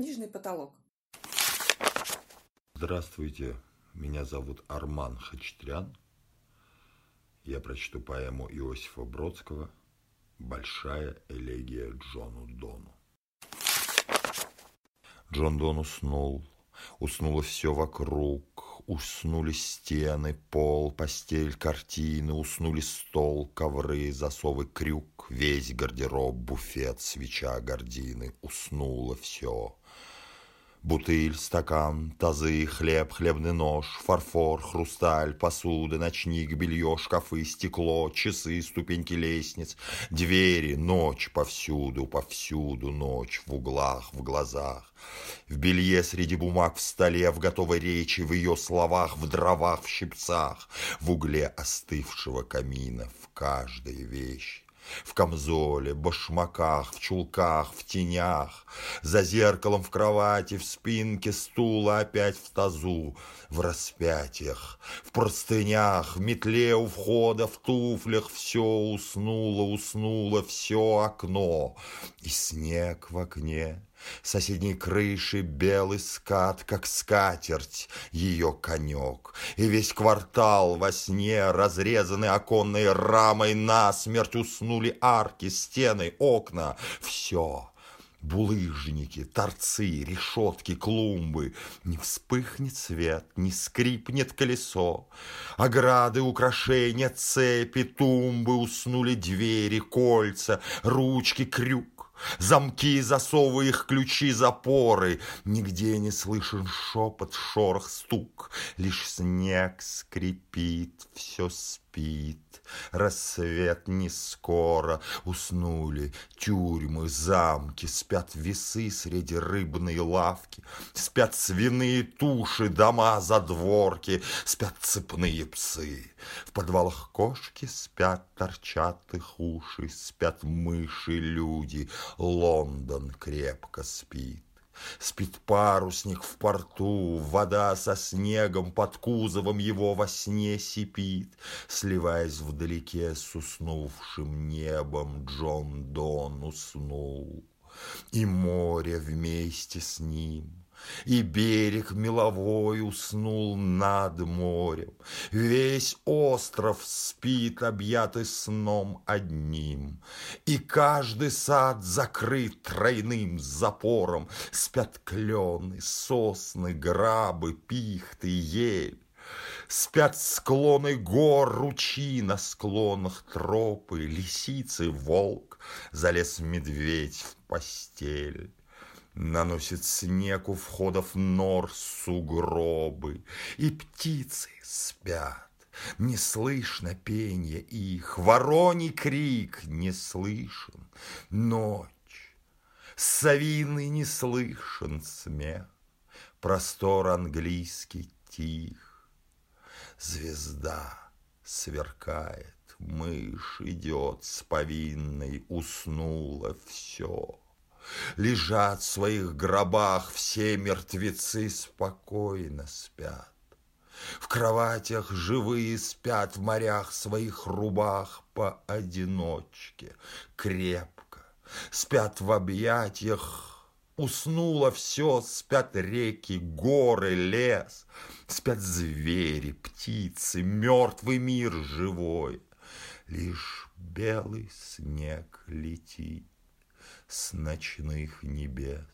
книжный потолок. Здравствуйте, меня зовут Арман Хачатрян. Я прочту поэму Иосифа Бродского «Большая элегия Джону Дону». Джон Дон уснул, уснуло все вокруг, уснули стены, пол, постель, картины, уснули стол, ковры, засовы, крюк, весь гардероб, буфет, свеча, гардины, уснуло все. Бутыль, стакан, тазы, хлеб, хлебный нож, фарфор, хрусталь, посуда, ночник, белье, шкафы, стекло, часы, ступеньки лестниц, двери, ночь повсюду, повсюду ночь, в углах, в глазах. В белье среди бумаг в столе, в готовой речи, в ее словах, в дровах, в щипцах, в угле остывшего камина, в каждой вещи в камзоле, башмаках, в чулках, в тенях, за зеркалом в кровати, в спинке стула, опять в тазу, в распятиях, в простынях, в метле у входа, в туфлях, все уснуло, уснуло, все окно, и снег в окне, Соседней крыши белый скат, как скатерть, ее конек. И весь квартал во сне, разрезанный оконной рамой, насмерть уснули арки, стены, окна. Все булыжники, торцы, решетки, клумбы. Не вспыхнет свет, не скрипнет колесо. Ограды, украшения, цепи, тумбы, уснули двери, кольца, ручки, крюк. Замки, засовы их, ключи, запоры. Нигде не слышен шепот, шорох, стук. Лишь снег скрипит, все спит. Рассвет не скоро. Уснули тюрьмы, замки, спят весы среди рыбной лавки. Спят свиные туши, дома, задворки, спят цепные псы. В подвалах кошки спят, торчат их уши, спят мыши, люди. Лондон крепко спит. Спит парусник в порту, вода со снегом под кузовом его во сне сипит, Сливаясь вдалеке с уснувшим небом, Джон Дон уснул, и море вместе с ним. И берег меловой уснул над морем. Весь остров спит, объятый сном одним. И каждый сад закрыт тройным запором. Спят клены, сосны, грабы, пихты, ель. Спят склоны гор, ручьи на склонах тропы, Лисицы, волк, залез медведь в постель. Наносит снег у входов нор сугробы, И птицы спят. Не слышно пение их, вороний крик не слышен. Ночь, совиный не слышен смех, Простор английский тих. Звезда сверкает, мышь идет с повинной, Уснуло все. Лежат в своих гробах все мертвецы спокойно спят. В кроватях живые спят в морях своих рубах поодиночке, крепко. Спят в объятиях Уснуло все, спят реки, горы, лес, Спят звери, птицы, мертвый мир живой. Лишь белый снег летит с ночных небес.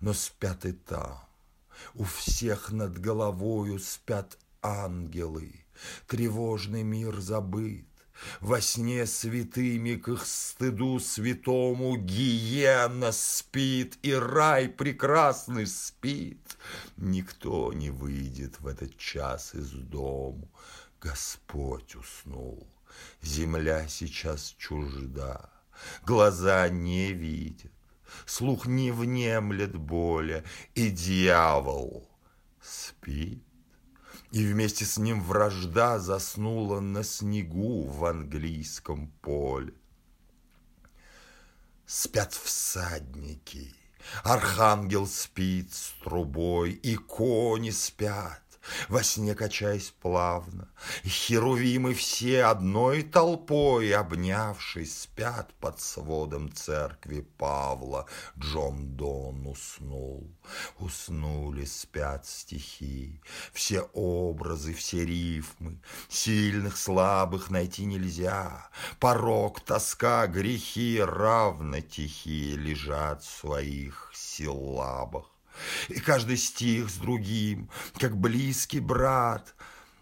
Но спят и там, у всех над головою спят ангелы, Тревожный мир забыт, во сне святыми к их стыду святому Гиена спит, и рай прекрасный спит. Никто не выйдет в этот час из дому. Господь уснул, земля сейчас чужда. Глаза не видят, слух не внемлет боли, и дьявол спит. И вместе с ним вражда заснула на снегу в английском поле. Спят всадники, архангел спит с трубой, и кони спят, во сне качаясь плавно. Херувимы все одной толпой, обнявшись, спят под сводом церкви Павла. Джон Дон уснул, уснули, спят стихи, все образы, все рифмы, сильных, слабых найти нельзя. Порог, тоска, грехи равно тихие лежат в своих силабах. И каждый стих с другим, как близкий брат,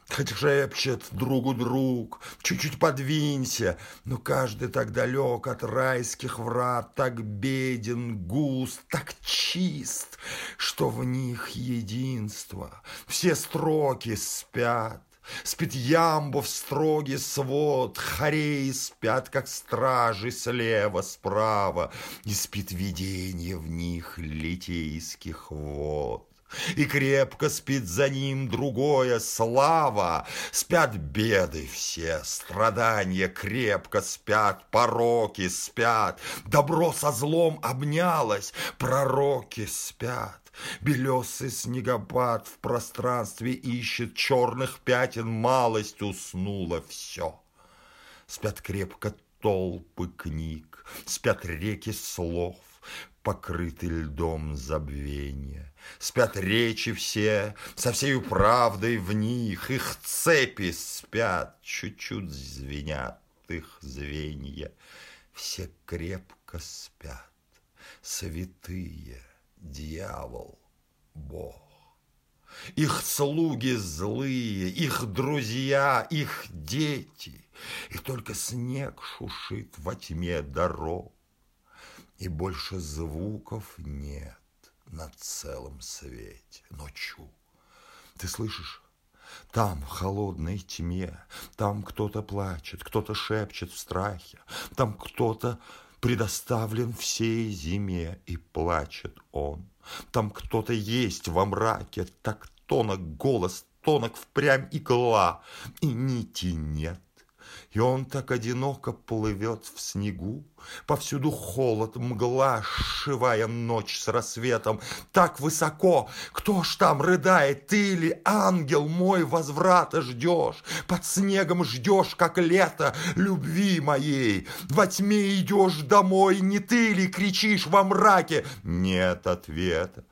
Хоть шепчет другу друг, чуть-чуть подвинься, Но каждый так далек от райских врат, Так беден, густ, так чист, Что в них единство, все строки спят. Спит ямбов строгий свод, Хореи спят, как стражи, слева, справа, И спит видение в них литейских вод. И крепко спит за ним другое слава. Спят беды все, страдания крепко спят, пороки спят. Добро со злом обнялось, пророки спят. Белесый снегопад в пространстве ищет черных пятен, малость уснула все. Спят крепко толпы книг, спят реки слов, покрыты льдом забвения. Спят речи все, со всею правдой в них, их цепи спят, чуть-чуть звенят их звенья. Все крепко спят, святые, дьявол, Бог. Их слуги злые, их друзья, их дети, И только снег шушит во тьме дорог, И больше звуков нет на целом свете. Ночью, ты слышишь? Там, в холодной тьме, там кто-то плачет, кто-то шепчет в страхе, там кто-то предоставлен всей зиме, и плачет он. Там кто-то есть во мраке, так тонок голос, тонок впрямь игла, и нити нет. И он так одиноко плывет в снегу, Повсюду холод, мгла, сшивая ночь с рассветом. Так высоко, кто ж там рыдает, ты или ангел мой возврата ждешь? Под снегом ждешь, как лето, любви моей. Во тьме идешь домой, не ты ли кричишь во мраке? Нет ответа.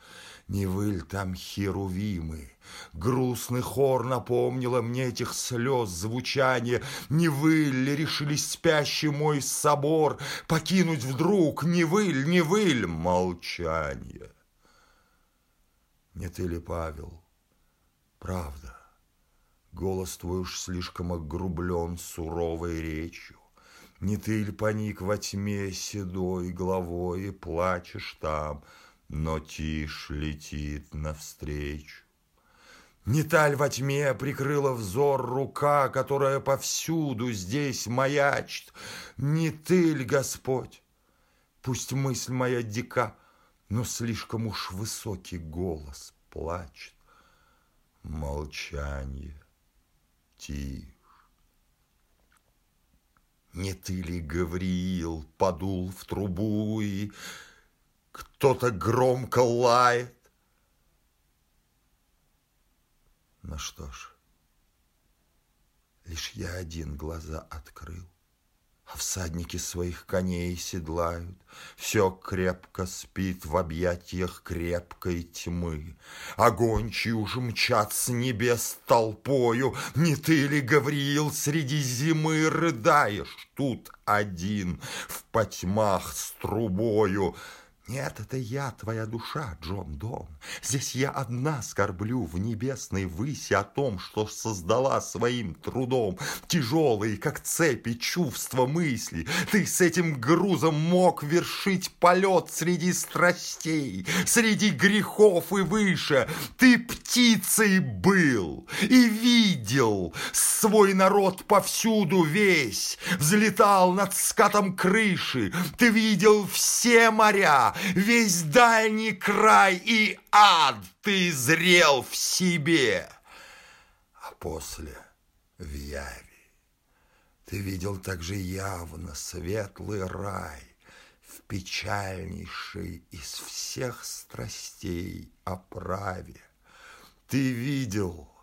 Не выль там херувимы, Грустный хор напомнила мне этих слез звучание. Не вы ли решили спящий мой собор Покинуть вдруг, не вы ли, не вы ли, молчание? Не ты ли, Павел? Правда, голос твой уж слишком огрублен суровой речью. Не ты ли поник во тьме седой головой и плачешь там, но тишь летит навстречу. Не таль во тьме прикрыла взор рука, которая повсюду здесь маячит. Не ты ли, Господь? Пусть мысль моя дика, но слишком уж высокий голос плачет. Молчание, тишь. Не ты ли, Гавриил, подул в трубу и кто-то громко лает? Ну что ж, лишь я один глаза открыл, А всадники своих коней седлают, Все крепко спит в объятиях крепкой тьмы. Огонь, уж мчат с небес толпою, Не ты ли, Гавриил, среди зимы рыдаешь Тут один в потьмах с трубою, нет, это я, твоя душа, Джон Дон. Здесь я одна скорблю в небесной выси о том, что создала своим трудом. Тяжелые, как цепи, чувства, мысли. Ты с этим грузом мог вершить полет среди страстей, среди грехов и выше. Ты птицей был и видел свой народ повсюду весь. Взлетал над скатом крыши. Ты видел все моря, весь дальний край и ад ты зрел в себе. А после в яви ты видел также явно светлый рай, в печальнейшей из всех страстей оправе. Ты видел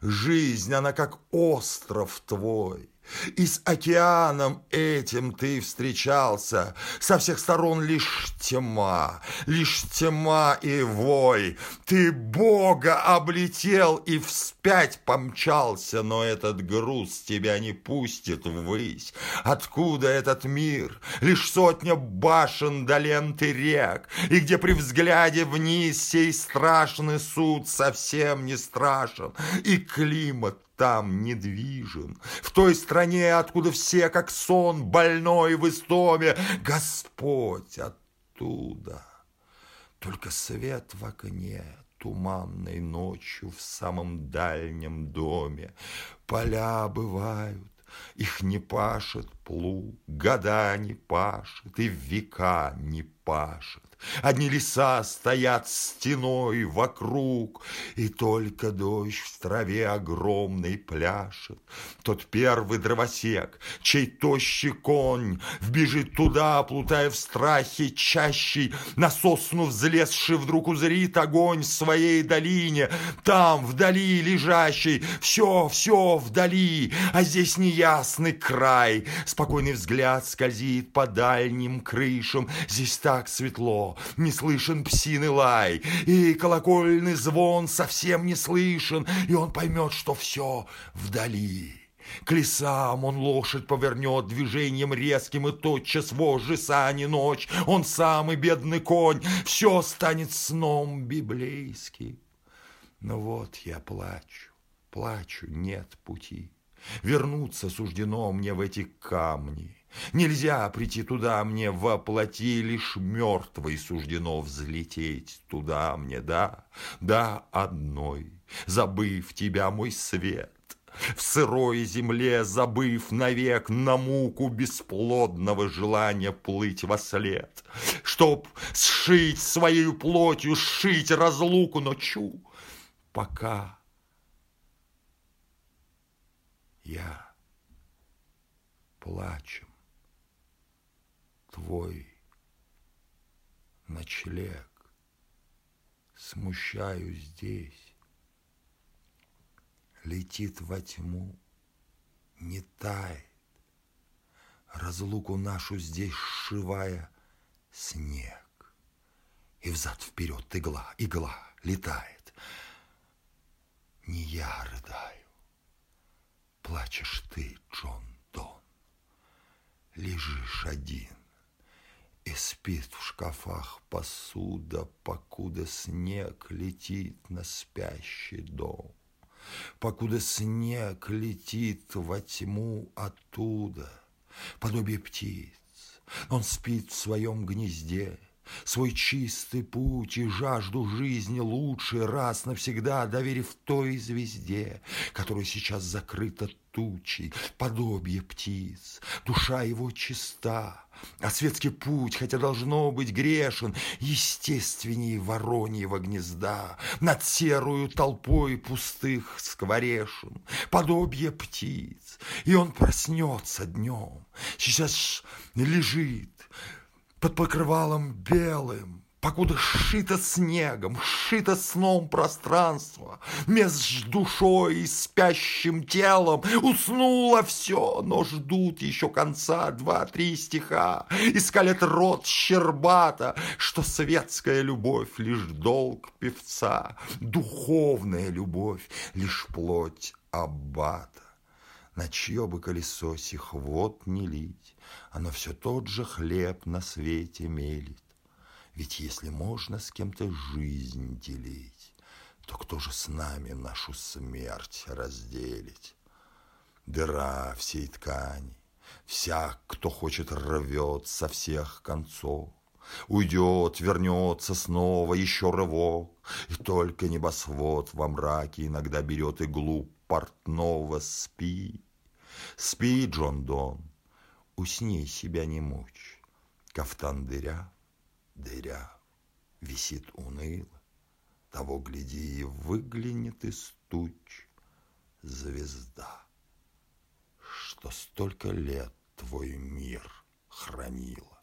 Жизнь, она как остров твой. И с океаном этим ты встречался. Со всех сторон лишь тьма, лишь тьма и вой. Ты Бога облетел и вспять помчался, но этот груз тебя не пустит ввысь. Откуда этот мир? Лишь сотня башен до ленты рек, и где при взгляде вниз сей страшный суд совсем не страшен, и климат там недвижен, в той стране, откуда все, как сон, больной в истоме, Господь оттуда. Только свет в окне, туманной ночью в самом дальнем доме. Поля бывают, их не пашет плуг, года не пашет и века не пашет. Одни леса стоят стеной вокруг, И только дождь в траве огромный пляшет. Тот первый дровосек, чей тощий конь Вбежит туда, плутая в страхе чащий, На сосну взлезший вдруг узрит огонь В своей долине, там, вдали лежащий, Все, все вдали, а здесь неясный край. Спокойный взгляд скользит по дальним крышам, Здесь так светло, не слышен псиный лай, и колокольный звон совсем не слышен, и он поймет, что все вдали. К лесам он лошадь повернет движением резким, и тотчас вожжи сани ночь, он самый бедный конь, все станет сном библейским. Но вот я плачу, плачу, нет пути. Вернуться суждено мне в эти камни. Нельзя прийти туда мне воплоти, лишь мертвой суждено взлететь туда мне, да, да, одной, забыв тебя, мой свет. В сырой земле, забыв навек на муку бесплодного желания плыть во след, Чтоб сшить своей плотью, сшить разлуку, но чу, пока я плачу твой ночлег. Смущаю здесь, летит во тьму, не тает, разлуку нашу здесь сшивая снег. И взад-вперед игла, игла летает. Не я рыдаю, плачешь ты, Джон Дон, лежишь один и спит в шкафах посуда, покуда снег летит на спящий дом. Покуда снег летит во тьму оттуда, подобие птиц, он спит в своем гнезде, свой чистый путь и жажду жизни лучше раз навсегда доверив той звезде, которая сейчас закрыта тучей, подобие птиц. Душа его чиста, а светский путь, хотя должно быть грешен, естественнее вороньего гнезда, над серую толпой пустых скворешен, подобие птиц. И он проснется днем, сейчас лежит под покрывалом белым, покуда сшито снегом, сшито сном пространство, меж душой и спящим телом уснуло все, но ждут еще конца два-три стиха, и рот щербата, что светская любовь лишь долг певца, духовная любовь лишь плоть аббата. На чье бы колесо сих вод не лить, оно все тот же хлеб на свете мелит. Ведь если можно с кем-то жизнь делить, то кто же с нами нашу смерть разделить? Дыра всей ткани, всяк, кто хочет, рвет со всех концов. Уйдет, вернется снова, еще рывок, И только небосвод во мраке иногда берет иглу портного спи. Спи, Джон Дон, усни себя не мучь, Кафтан дыря, дыря, висит уныло, Того, гляди, и выглянет из туч звезда, Что столько лет твой мир хранила.